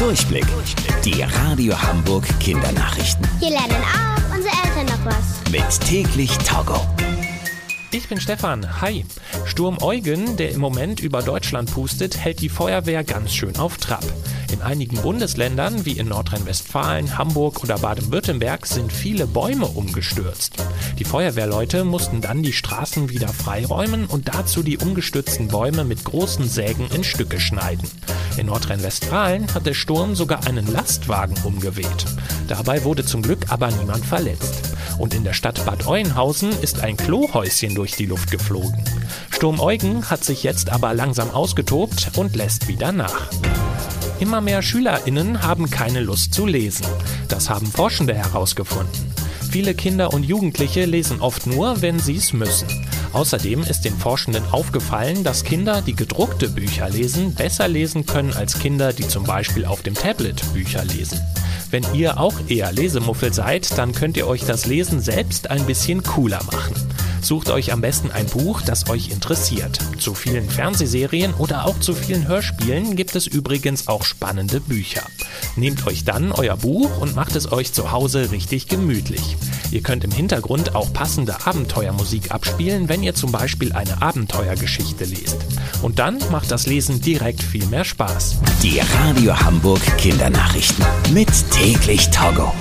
Durchblick. Die Radio Hamburg Kindernachrichten. Hier lernen auch unsere Eltern noch was. Mit täglich Togo. Ich bin Stefan. Hi. Sturm Eugen, der im Moment über Deutschland pustet, hält die Feuerwehr ganz schön auf Trab. In einigen Bundesländern, wie in Nordrhein-Westfalen, Hamburg oder Baden-Württemberg, sind viele Bäume umgestürzt. Die Feuerwehrleute mussten dann die Straßen wieder freiräumen und dazu die umgestürzten Bäume mit großen Sägen in Stücke schneiden. In Nordrhein-Westfalen hat der Sturm sogar einen Lastwagen umgeweht. Dabei wurde zum Glück aber niemand verletzt. Und in der Stadt Bad Oeynhausen ist ein Klohäuschen durch die Luft geflogen. Sturm Eugen hat sich jetzt aber langsam ausgetobt und lässt wieder nach. Immer mehr SchülerInnen haben keine Lust zu lesen. Das haben Forschende herausgefunden. Viele Kinder und Jugendliche lesen oft nur, wenn sie es müssen. Außerdem ist den Forschenden aufgefallen, dass Kinder, die gedruckte Bücher lesen, besser lesen können als Kinder, die zum Beispiel auf dem Tablet Bücher lesen. Wenn ihr auch eher Lesemuffel seid, dann könnt ihr euch das Lesen selbst ein bisschen cooler machen. Sucht euch am besten ein Buch, das euch interessiert. Zu vielen Fernsehserien oder auch zu vielen Hörspielen gibt es übrigens auch spannende Bücher. Nehmt euch dann euer Buch und macht es euch zu Hause richtig gemütlich. Ihr könnt im Hintergrund auch passende Abenteuermusik abspielen, wenn ihr zum Beispiel eine Abenteuergeschichte lest. Und dann macht das Lesen direkt viel mehr Spaß. Die Radio Hamburg Kindernachrichten. Mit täglich Togo.